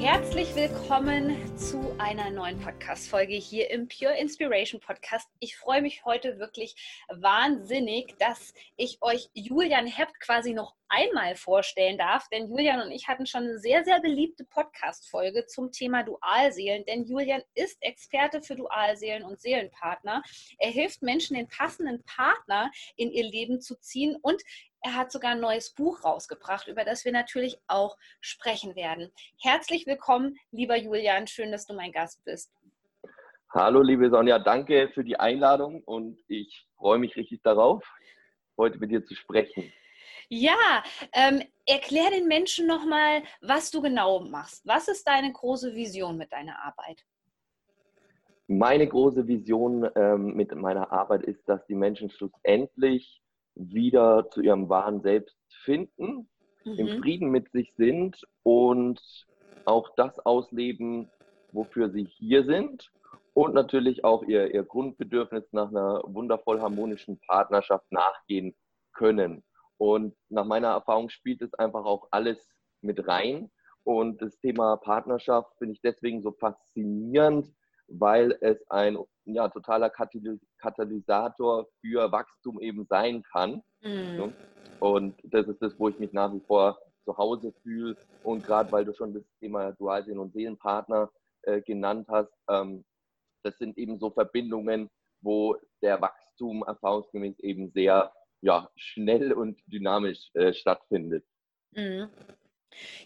Herzlich willkommen zu einer neuen Podcast-Folge hier im Pure Inspiration Podcast. Ich freue mich heute wirklich wahnsinnig, dass ich euch Julian Hept quasi noch einmal vorstellen darf, denn Julian und ich hatten schon eine sehr, sehr beliebte Podcast-Folge zum Thema Dualseelen, denn Julian ist Experte für Dualseelen und Seelenpartner. Er hilft Menschen, den passenden Partner in ihr Leben zu ziehen und er hat sogar ein neues Buch rausgebracht, über das wir natürlich auch sprechen werden. Herzlich willkommen, lieber Julian. Schön, dass du mein Gast bist. Hallo, liebe Sonja. Danke für die Einladung und ich freue mich richtig darauf, heute mit dir zu sprechen. Ja, ähm, erklär den Menschen nochmal, was du genau machst. Was ist deine große Vision mit deiner Arbeit? Meine große Vision ähm, mit meiner Arbeit ist, dass die Menschen schlussendlich wieder zu ihrem wahren Selbst finden, mhm. im Frieden mit sich sind und auch das ausleben, wofür sie hier sind und natürlich auch ihr, ihr Grundbedürfnis nach einer wundervoll harmonischen Partnerschaft nachgehen können. Und nach meiner Erfahrung spielt es einfach auch alles mit rein. Und das Thema Partnerschaft finde ich deswegen so faszinierend, weil es ein ja, totaler Katalysator für Wachstum eben sein kann. Mhm. Und das ist das, wo ich mich nach wie vor zu Hause fühle. Und gerade weil du schon das Thema Dualseelen und Seelenpartner äh, genannt hast, ähm, das sind eben so Verbindungen, wo der Wachstum erfahrungsgemäß eben sehr ja, schnell und dynamisch äh, stattfindet. Mhm.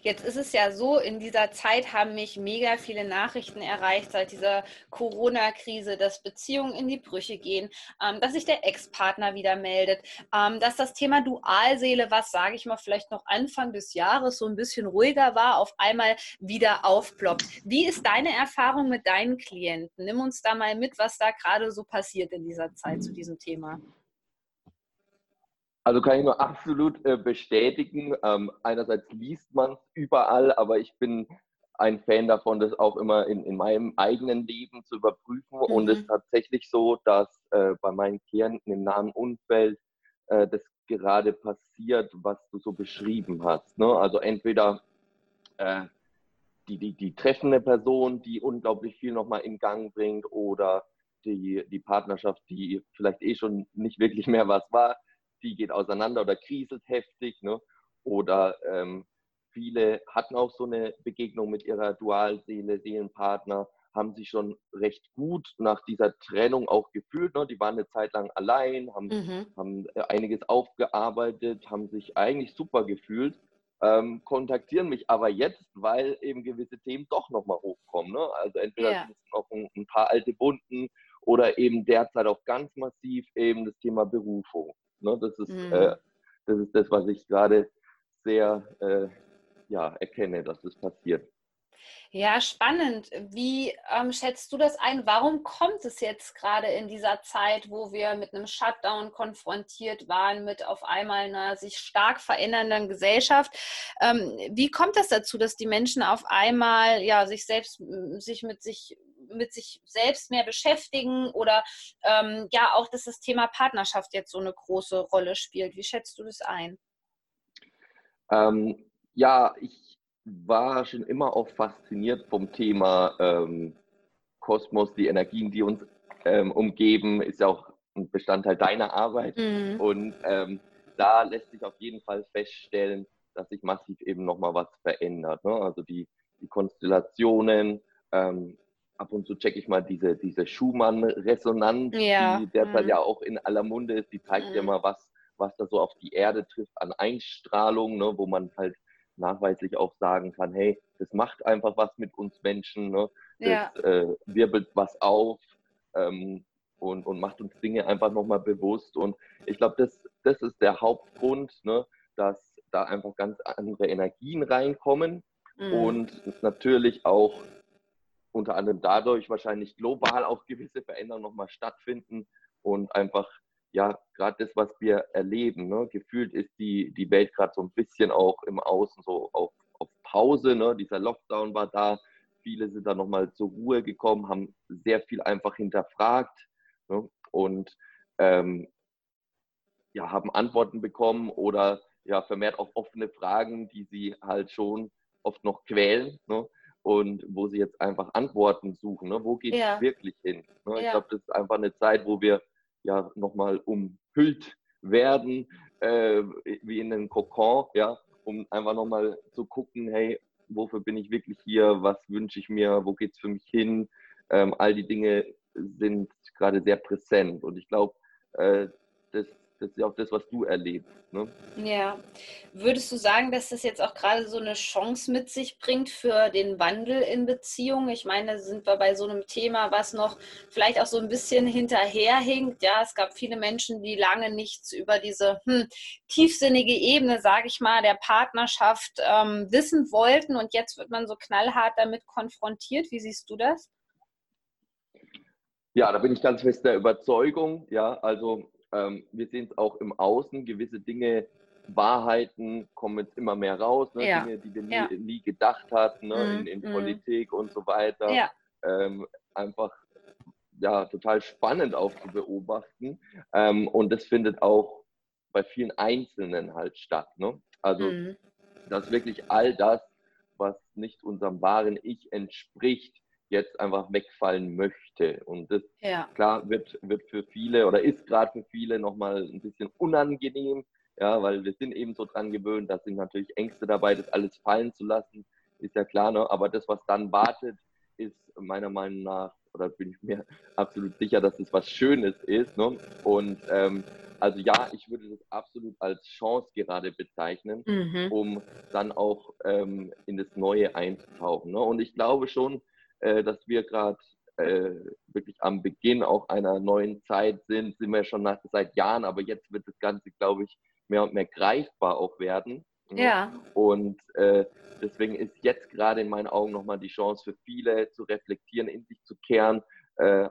Jetzt ist es ja so, in dieser Zeit haben mich mega viele Nachrichten erreicht seit dieser Corona-Krise, dass Beziehungen in die Brüche gehen, ähm, dass sich der Ex-Partner wieder meldet, ähm, dass das Thema Dualseele, was sage ich mal vielleicht noch Anfang des Jahres so ein bisschen ruhiger war, auf einmal wieder aufploppt. Wie ist deine Erfahrung mit deinen Klienten? Nimm uns da mal mit, was da gerade so passiert in dieser Zeit zu diesem Thema. Also kann ich nur absolut äh, bestätigen. Ähm, einerseits liest man es überall, aber ich bin ein Fan davon, das auch immer in, in meinem eigenen Leben zu überprüfen. Mhm. Und es ist tatsächlich so, dass äh, bei meinen Klienten im nahen Umfeld äh, das gerade passiert, was du so beschrieben hast. Ne? Also entweder äh, die, die, die treffende Person, die unglaublich viel nochmal in Gang bringt, oder die, die Partnerschaft, die vielleicht eh schon nicht wirklich mehr was war, die geht auseinander oder kriselt heftig. Ne? Oder ähm, viele hatten auch so eine Begegnung mit ihrer Dualseele, Seelenpartner, haben sich schon recht gut nach dieser Trennung auch gefühlt. Ne? Die waren eine Zeit lang allein, haben, mhm. haben äh, einiges aufgearbeitet, haben sich eigentlich super gefühlt. Ähm, kontaktieren mich aber jetzt, weil eben gewisse Themen doch nochmal hochkommen. Ne? Also entweder yeah. sind es noch ein, ein, paar alte Bunden oder eben derzeit auch ganz massiv eben das Thema Berufung. Ne? Das, ist, mhm. äh, das ist das, was ich gerade sehr äh, ja, erkenne, dass das passiert. Ja, spannend. Wie ähm, schätzt du das ein? Warum kommt es jetzt gerade in dieser Zeit, wo wir mit einem Shutdown konfrontiert waren, mit auf einmal einer sich stark verändernden Gesellschaft? Ähm, wie kommt das dazu, dass die Menschen auf einmal ja sich selbst sich mit sich mit sich selbst mehr beschäftigen oder ähm, ja auch, dass das Thema Partnerschaft jetzt so eine große Rolle spielt. Wie schätzt du das ein? Ähm, ja, ich war schon immer auch fasziniert vom Thema ähm, Kosmos, die Energien, die uns ähm, umgeben, ist ja auch ein Bestandteil deiner Arbeit. Mhm. Und ähm, da lässt sich auf jeden Fall feststellen, dass sich massiv eben nochmal was verändert. Ne? Also die, die Konstellationen, ähm, ab und zu checke ich mal diese, diese Schumann-Resonanz, ja. die derzeit mhm. ja auch in aller Munde ist. Die zeigt mhm. ja mal, was, was da so auf die Erde trifft an Einstrahlung, ne, wo man halt nachweislich auch sagen kann, hey, das macht einfach was mit uns Menschen, ne? das ja. äh, wirbelt was auf ähm, und, und macht uns Dinge einfach nochmal bewusst. Und ich glaube, das, das ist der Hauptgrund, ne? dass da einfach ganz andere Energien reinkommen mhm. und natürlich auch unter anderem dadurch wahrscheinlich global auch gewisse Veränderungen nochmal stattfinden und einfach, ja, gerade das, was wir erleben, ne, gefühlt ist die, die Welt gerade so ein bisschen auch im Außen so auf, auf Pause, ne, dieser Lockdown war da, viele sind da nochmal zur Ruhe gekommen, haben sehr viel einfach hinterfragt ne, und ähm, ja, haben Antworten bekommen oder ja, vermehrt auch offene Fragen, die sie halt schon oft noch quälen. Ne? Und wo sie jetzt einfach Antworten suchen. Ne? Wo geht es ja. wirklich hin? Ne? Ja. Ich glaube, das ist einfach eine Zeit, wo wir ja nochmal umhüllt werden, äh, wie in einem Kokon, ja, um einfach nochmal zu gucken, hey, wofür bin ich wirklich hier? Was wünsche ich mir? Wo geht es für mich hin? Ähm, all die Dinge sind gerade sehr präsent. Und ich glaube, äh, das ja auch das, was du erlebst. Ne? Ja. Würdest du sagen, dass das jetzt auch gerade so eine Chance mit sich bringt für den Wandel in Beziehungen? Ich meine, da sind wir bei so einem Thema, was noch vielleicht auch so ein bisschen hinterherhinkt. Ja, es gab viele Menschen, die lange nichts über diese hm, tiefsinnige Ebene, sage ich mal, der Partnerschaft ähm, wissen wollten. Und jetzt wird man so knallhart damit konfrontiert. Wie siehst du das? Ja, da bin ich ganz fest der Überzeugung. Ja, also ähm, wir sehen es auch im Außen, gewisse Dinge, Wahrheiten kommen jetzt immer mehr raus, ne? ja. Dinge, die wir nie, ja. nie gedacht hatten, ne? Mhm. in, in mhm. Politik und so weiter. Ja. Ähm, einfach ja, total spannend auch zu beobachten. Ähm, und das findet auch bei vielen Einzelnen halt statt. Ne? Also, mhm. dass wirklich all das, was nicht unserem wahren Ich entspricht, jetzt einfach wegfallen möchte. Und das, ja. klar, wird, wird für viele oder ist gerade für viele nochmal ein bisschen unangenehm, ja, weil wir sind eben so dran gewöhnt, da sind natürlich Ängste dabei, das alles fallen zu lassen, ist ja klar, ne? aber das, was dann wartet, ist meiner Meinung nach, oder bin ich mir absolut sicher, dass es was Schönes ist. Ne? Und ähm, also ja, ich würde das absolut als Chance gerade bezeichnen, mhm. um dann auch ähm, in das Neue einzutauchen. Ne? Und ich glaube schon, äh, dass wir gerade äh, wirklich am Beginn auch einer neuen Zeit sind, sind wir schon nach, seit Jahren, aber jetzt wird das Ganze, glaube ich, mehr und mehr greifbar auch werden. Ne? Ja. Und äh, deswegen ist jetzt gerade in meinen Augen nochmal die Chance für viele zu reflektieren, in sich zu kehren, äh,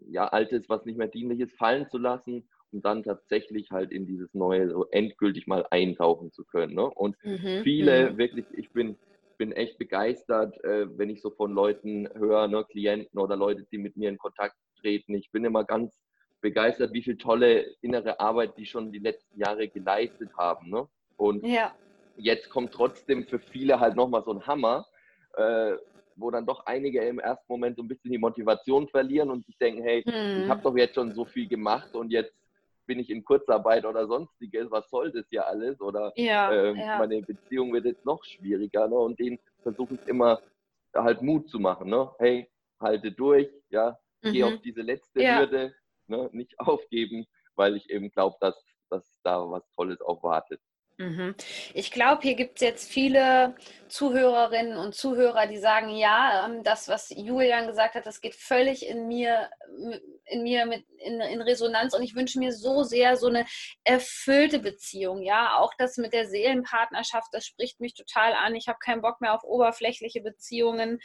ja, Altes, was nicht mehr dienlich ist, fallen zu lassen und dann tatsächlich halt in dieses Neue so endgültig mal eintauchen zu können. Ne? Und mhm. viele, mhm. wirklich, ich bin bin echt begeistert, äh, wenn ich so von Leuten höre, ne, Klienten oder Leute, die mit mir in Kontakt treten. Ich bin immer ganz begeistert, wie viel tolle innere Arbeit die schon die letzten Jahre geleistet haben. Ne? Und ja. jetzt kommt trotzdem für viele halt nochmal so ein Hammer, äh, wo dann doch einige im ersten Moment so ein bisschen die Motivation verlieren und sich denken, hey, hm. ich habe doch jetzt schon so viel gemacht und jetzt bin ich in Kurzarbeit oder sonstiges, was soll das ja alles? Oder ja, äh, ja. meine Beziehung wird jetzt noch schwieriger. Ne? Und denen versuche ich immer halt Mut zu machen. Ne? Hey, halte durch, ja, mhm. geh auf diese letzte ja. Hürde, ne? nicht aufgeben, weil ich eben glaube, dass, dass da was Tolles auch wartet. Mhm. Ich glaube, hier gibt es jetzt viele Zuhörerinnen und Zuhörer, die sagen, ja, ähm, das, was Julian gesagt hat, das geht völlig in mir, in mir mit in, in Resonanz und ich wünsche mir so sehr so eine erfüllte Beziehung. Ja, auch das mit der Seelenpartnerschaft, das spricht mich total an. Ich habe keinen Bock mehr auf oberflächliche Beziehungen.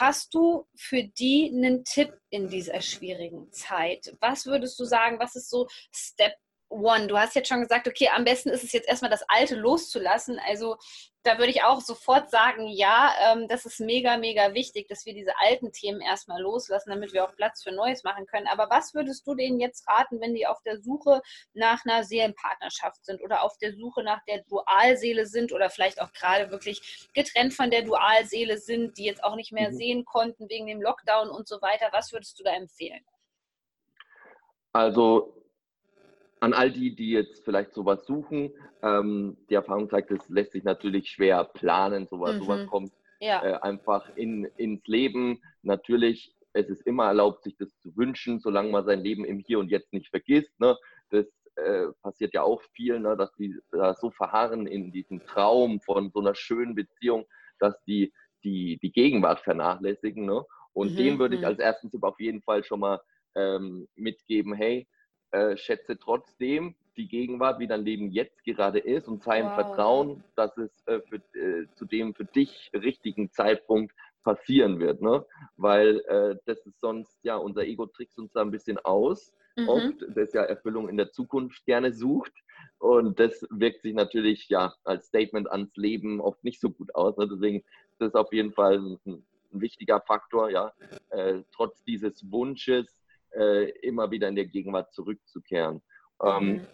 Hast du für die einen Tipp in dieser schwierigen Zeit? Was würdest du sagen, was ist so Step One. Du hast jetzt schon gesagt, okay, am besten ist es jetzt erstmal das Alte loszulassen. Also da würde ich auch sofort sagen, ja, ähm, das ist mega, mega wichtig, dass wir diese alten Themen erstmal loslassen, damit wir auch Platz für Neues machen können. Aber was würdest du denen jetzt raten, wenn die auf der Suche nach einer Seelenpartnerschaft sind oder auf der Suche nach der Dualseele sind oder vielleicht auch gerade wirklich getrennt von der Dualseele sind, die jetzt auch nicht mehr mhm. sehen konnten wegen dem Lockdown und so weiter? Was würdest du da empfehlen? Also an all die, die jetzt vielleicht sowas suchen, ähm, die Erfahrung zeigt, es lässt sich natürlich schwer planen, sowas, mhm. sowas kommt ja. äh, einfach in, ins Leben. Natürlich, es ist immer erlaubt, sich das zu wünschen, solange man sein Leben im Hier und Jetzt nicht vergisst. Ne? Das äh, passiert ja auch vielen, ne? dass die da so verharren in diesem Traum von so einer schönen Beziehung, dass die die, die Gegenwart vernachlässigen. Ne? Und mhm. dem würde ich mhm. als ersten Tipp auf jeden Fall schon mal ähm, mitgeben, hey, äh, schätze trotzdem die Gegenwart, wie dein Leben jetzt gerade ist und sei im wow. Vertrauen, dass es äh, für, äh, zu dem für dich richtigen Zeitpunkt passieren wird, ne? Weil äh, das ist sonst, ja, unser Ego trickst uns da ein bisschen aus, mhm. oft, das ja Erfüllung in der Zukunft gerne sucht. Und das wirkt sich natürlich ja als Statement ans Leben oft nicht so gut aus. Ne? Deswegen ist das auf jeden Fall ein, ein wichtiger Faktor, ja, äh, trotz dieses Wunsches äh, immer wieder in der Gegenwart zurückzukehren. Ähm, mhm.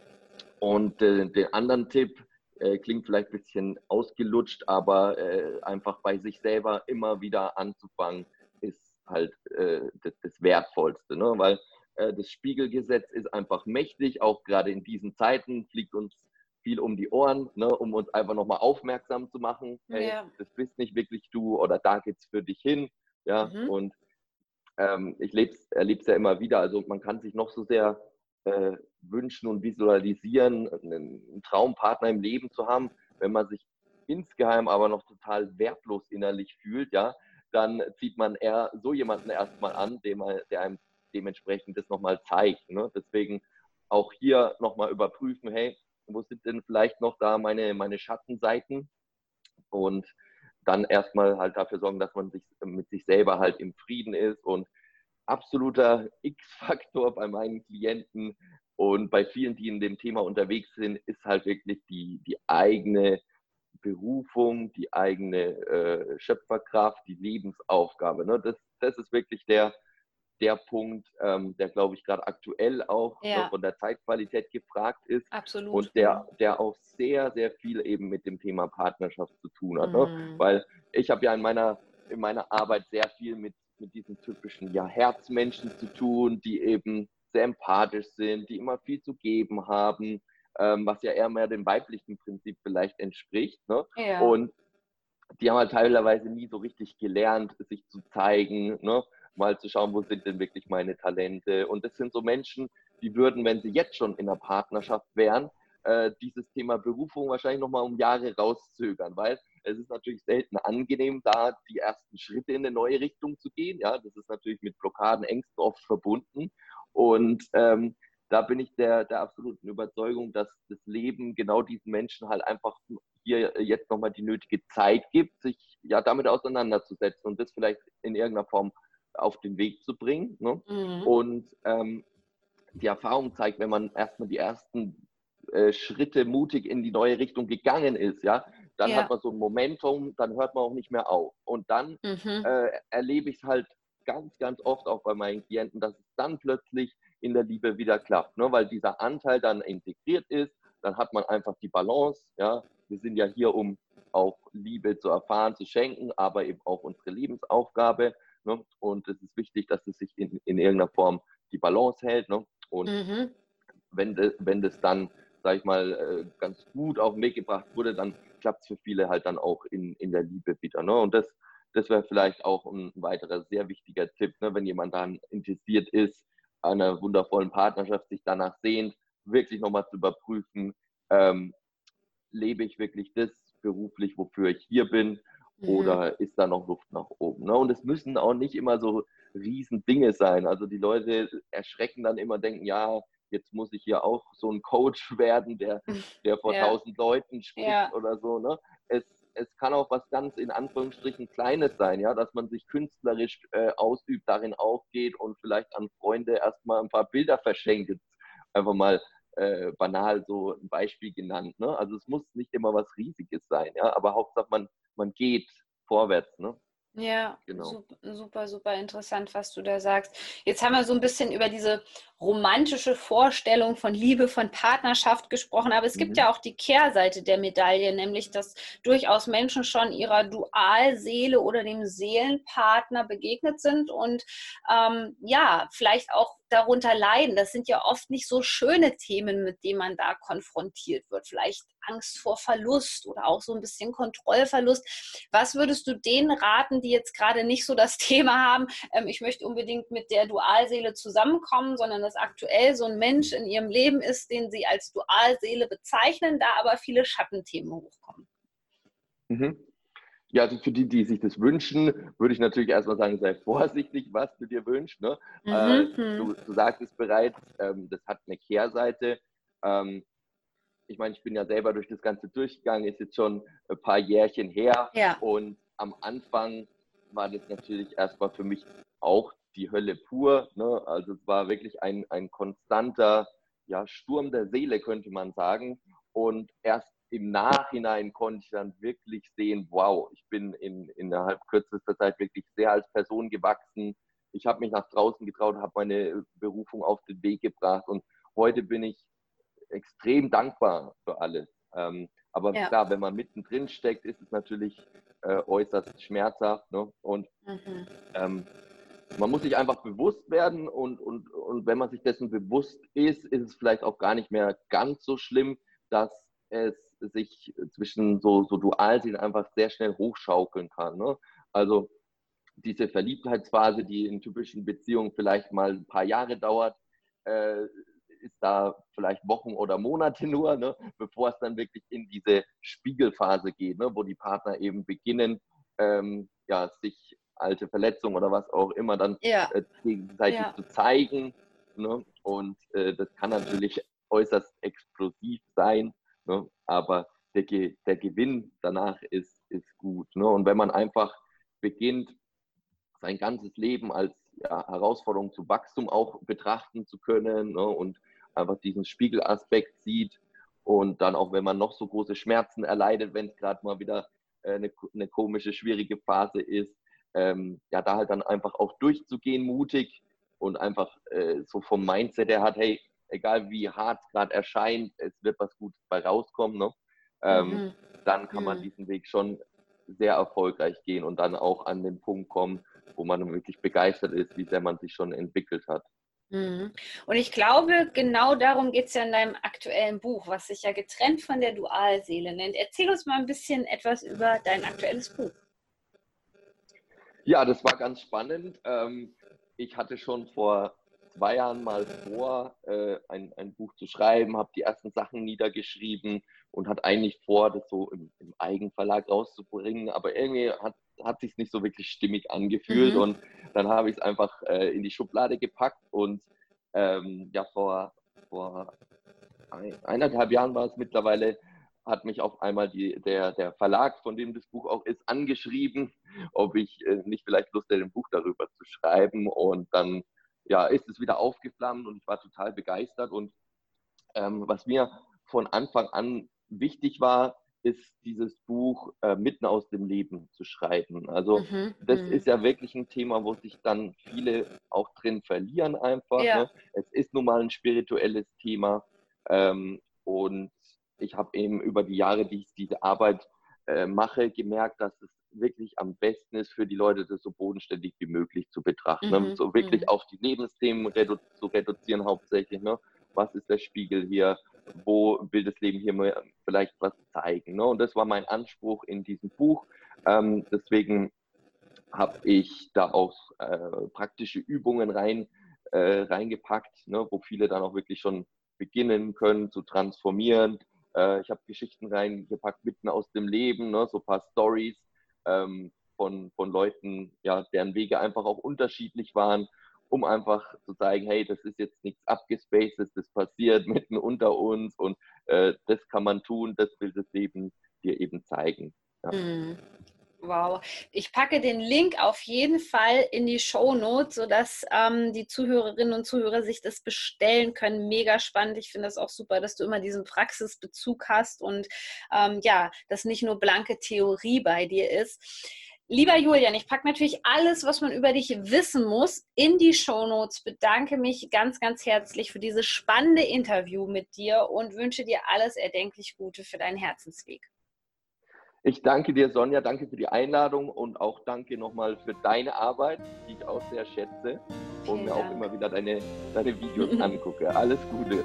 und äh, den anderen Tipp, äh, klingt vielleicht ein bisschen ausgelutscht, aber äh, einfach bei sich selber immer wieder anzufangen, ist halt äh, das, das, Wertvollste. Ne? Weil äh, das Spiegelgesetz ist einfach mächtig, auch gerade in diesen Zeiten fliegt uns viel um die Ohren, ne? um uns einfach nochmal aufmerksam zu machen. Hey, ja. das bist nicht wirklich du oder da geht's für dich hin. Ja, mhm. und ähm, ich erlebe es ja immer wieder. Also man kann sich noch so sehr äh, wünschen und visualisieren, einen Traumpartner im Leben zu haben, wenn man sich insgeheim aber noch total wertlos innerlich fühlt, ja, dann zieht man eher so jemanden erstmal an, dem, der einem dementsprechend das nochmal zeigt. Ne? Deswegen auch hier nochmal überprüfen, hey, wo sind denn vielleicht noch da meine, meine Schattenseiten? Und dann erstmal halt dafür sorgen, dass man sich mit sich selber halt im Frieden ist und absoluter X-Faktor bei meinen Klienten und bei vielen, die in dem Thema unterwegs sind, ist halt wirklich die, die eigene Berufung, die eigene äh, Schöpferkraft, die Lebensaufgabe. Ne? Das, das ist wirklich der, der Punkt, ähm, der, glaube ich, gerade aktuell auch ja. von der Zeitqualität gefragt ist. Absolut. Und der, der auch sehr, sehr viel eben mit dem Thema Partnerschaft zu tun hat. Ne? Mhm. Ne? Weil ich habe ja in meiner, in meiner Arbeit sehr viel mit mit diesen typischen ja, Herzmenschen zu tun, die eben sehr empathisch sind, die immer viel zu geben haben, ähm, was ja eher mehr dem weiblichen Prinzip vielleicht entspricht. Ne? Ja. Und die haben halt teilweise nie so richtig gelernt, sich zu zeigen, ne? Mal zu schauen, wo sind denn wirklich meine Talente. Und das sind so Menschen, die würden, wenn sie jetzt schon in einer Partnerschaft wären, äh, dieses Thema Berufung wahrscheinlich nochmal um Jahre rauszögern, weil es ist natürlich selten angenehm, da die ersten Schritte in eine neue Richtung zu gehen. Ja, das ist natürlich mit Blockaden, Ängsten oft verbunden. Und ähm, da bin ich der, der absoluten Überzeugung, dass das Leben genau diesen Menschen halt einfach hier jetzt nochmal die nötige Zeit gibt, sich ja damit auseinanderzusetzen und das vielleicht in irgendeiner Form auf den Weg zu bringen. Ne? Mhm. Und ähm, die Erfahrung zeigt, wenn man erstmal die ersten äh, Schritte mutig in die neue Richtung gegangen ist, ja, dann ja. hat man so ein Momentum, dann hört man auch nicht mehr auf. Und dann mhm. äh, erlebe ich es halt ganz, ganz oft auch bei meinen Klienten, dass es dann plötzlich in der Liebe wieder klappt, ne? weil dieser Anteil dann integriert ist, dann hat man einfach die Balance, ja, wir sind ja hier, um auch Liebe zu erfahren, zu schenken, aber eben auch unsere Lebensaufgabe. Ne? Und es ist wichtig, dass es sich in, in irgendeiner Form die Balance hält. Ne? Und mhm. wenn, de, wenn das dann sage ich mal, äh, ganz gut auf den Weg gebracht wurde, dann klappt es für viele halt dann auch in, in der Liebe wieder. Ne? Und das, das wäre vielleicht auch ein weiterer sehr wichtiger Tipp, ne? wenn jemand dann interessiert ist, einer wundervollen Partnerschaft sich danach sehnt, wirklich nochmal zu überprüfen, ähm, lebe ich wirklich das beruflich, wofür ich hier bin, mhm. oder ist da noch Luft nach oben? Ne? Und es müssen auch nicht immer so riesen Dinge sein. Also die Leute erschrecken dann immer, denken, ja, jetzt muss ich hier auch so ein Coach werden, der, der vor tausend ja. Leuten spricht ja. oder so. Ne? Es, es kann auch was ganz in Anführungsstrichen Kleines sein, ja, dass man sich künstlerisch äh, ausübt, darin aufgeht und vielleicht an Freunde erstmal ein paar Bilder verschenkt. Einfach mal äh, banal so ein Beispiel genannt. Ne? Also es muss nicht immer was Riesiges sein, ja, aber Hauptsache man, man geht vorwärts. Ne? Ja, genau. super, super interessant, was du da sagst. Jetzt haben wir so ein bisschen über diese romantische Vorstellung von Liebe, von Partnerschaft gesprochen, aber es mhm. gibt ja auch die Kehrseite der Medaille, nämlich dass durchaus Menschen schon ihrer Dualseele oder dem Seelenpartner begegnet sind und ähm, ja, vielleicht auch darunter leiden. Das sind ja oft nicht so schöne Themen, mit denen man da konfrontiert wird. Vielleicht Angst vor Verlust oder auch so ein bisschen Kontrollverlust. Was würdest du denen raten, die jetzt gerade nicht so das Thema haben, ähm, ich möchte unbedingt mit der Dualseele zusammenkommen, sondern dass aktuell so ein Mensch in ihrem Leben ist, den sie als Dualseele bezeichnen, da aber viele Schattenthemen hochkommen? Mhm. Ja, also für die, die sich das wünschen, würde ich natürlich erstmal sagen, sei vorsichtig, was du dir wünschst. Ne? Mhm. Äh, du, mhm. du sagtest bereits, ähm, das hat eine Kehrseite. Ähm, ich meine, ich bin ja selber durch das Ganze durchgegangen, ist jetzt schon ein paar Jährchen her. Ja. Und am Anfang war das natürlich erstmal für mich auch die Hölle pur. Ne? Also es war wirklich ein, ein konstanter ja, Sturm der Seele, könnte man sagen. Und erst im Nachhinein konnte ich dann wirklich sehen, wow, ich bin in, innerhalb kürzester Zeit wirklich sehr als Person gewachsen. Ich habe mich nach draußen getraut, habe meine Berufung auf den Weg gebracht und heute bin ich extrem dankbar für alles. Ähm, aber ja. klar, wenn man mittendrin steckt, ist es natürlich äh, äußerst schmerzhaft. Ne? Und mhm. ähm, man muss sich einfach bewusst werden und, und, und wenn man sich dessen bewusst ist, ist es vielleicht auch gar nicht mehr ganz so schlimm, dass es sich zwischen so, so Dualsehen einfach sehr schnell hochschaukeln kann. Ne? Also diese Verliebtheitsphase, die in typischen Beziehungen vielleicht mal ein paar Jahre dauert, äh, ist da vielleicht Wochen oder Monate nur, ne, bevor es dann wirklich in diese Spiegelphase geht, ne, wo die Partner eben beginnen, ähm, ja, sich alte Verletzungen oder was auch immer dann ja. äh, gegenseitig ja. zu zeigen. Ne? Und äh, das kann natürlich äußerst explosiv sein, ne? Aber der, Ge der Gewinn danach ist, ist gut. Ne? Und wenn man einfach beginnt, sein ganzes Leben als ja, Herausforderung zu Wachstum auch betrachten zu können ne? und einfach diesen Spiegelaspekt sieht und dann auch, wenn man noch so große Schmerzen erleidet, wenn es gerade mal wieder äh, eine, eine, komische, schwierige Phase ist, ähm, ja, da halt dann einfach auch durchzugehen, mutig und einfach äh, so vom Mindset her hat, hey, egal wie hart es gerade erscheint, es wird was Gutes bei rauskommen, ne? Ähm, mhm. dann kann man mhm. diesen Weg schon sehr erfolgreich gehen und dann auch an den Punkt kommen, wo man wirklich begeistert ist, wie sehr man sich schon entwickelt hat. Mhm. Und ich glaube, genau darum geht es ja in deinem aktuellen Buch, was sich ja getrennt von der Dualseele nennt. Erzähl uns mal ein bisschen etwas über dein aktuelles Buch. Ja, das war ganz spannend. Ähm, ich hatte schon vor zwei Jahren mal vor, äh, ein, ein Buch zu schreiben, habe die ersten Sachen niedergeschrieben und hatte eigentlich vor, das so im, im Eigenverlag rauszubringen, aber irgendwie hat, hat sich nicht so wirklich stimmig angefühlt mhm. und dann habe ich es einfach äh, in die Schublade gepackt und ähm, ja, vor, vor ein, eineinhalb Jahren war es mittlerweile, hat mich auf einmal die, der, der Verlag, von dem das Buch auch ist, angeschrieben, ob ich äh, nicht vielleicht Lust hätte, ein Buch darüber zu schreiben und dann ja, ist es wieder aufgeflammt und ich war total begeistert. Und ähm, was mir von Anfang an wichtig war, ist dieses Buch äh, mitten aus dem Leben zu schreiben. Also mhm, das mh. ist ja wirklich ein Thema, wo sich dann viele auch drin verlieren einfach. Ja. Ne? Es ist nun mal ein spirituelles Thema ähm, und ich habe eben über die Jahre, die ich diese Arbeit äh, mache, gemerkt, dass es wirklich am besten ist für die Leute, das so bodenständig wie möglich zu betrachten. Ne? Mhm. So wirklich mhm. auf die Lebensthemen redu zu reduzieren hauptsächlich. Ne? Was ist der Spiegel hier? Wo will das Leben hier mal vielleicht was zeigen? Ne? Und das war mein Anspruch in diesem Buch. Ähm, deswegen habe ich da auch äh, praktische Übungen rein, äh, reingepackt, ne? wo viele dann auch wirklich schon beginnen können zu transformieren. Äh, ich habe Geschichten reingepackt mitten aus dem Leben, ne? so ein paar Stories, ähm, von, von Leuten, ja, deren Wege einfach auch unterschiedlich waren, um einfach zu zeigen, hey, das ist jetzt nichts abgespacedes, das passiert mitten unter uns und äh, das kann man tun, das will das Leben dir eben zeigen. Ja. Mhm. Wow. Ich packe den Link auf jeden Fall in die Show Notes, sodass ähm, die Zuhörerinnen und Zuhörer sich das bestellen können. Mega spannend. Ich finde das auch super, dass du immer diesen Praxisbezug hast und ähm, ja, dass nicht nur blanke Theorie bei dir ist. Lieber Julian, ich packe natürlich alles, was man über dich wissen muss, in die Show Notes. Bedanke mich ganz, ganz herzlich für dieses spannende Interview mit dir und wünsche dir alles erdenklich Gute für deinen Herzensweg. Ich danke dir, Sonja, danke für die Einladung und auch danke nochmal für deine Arbeit, die ich auch sehr schätze und mir auch immer wieder deine, deine Videos angucke. Alles Gute.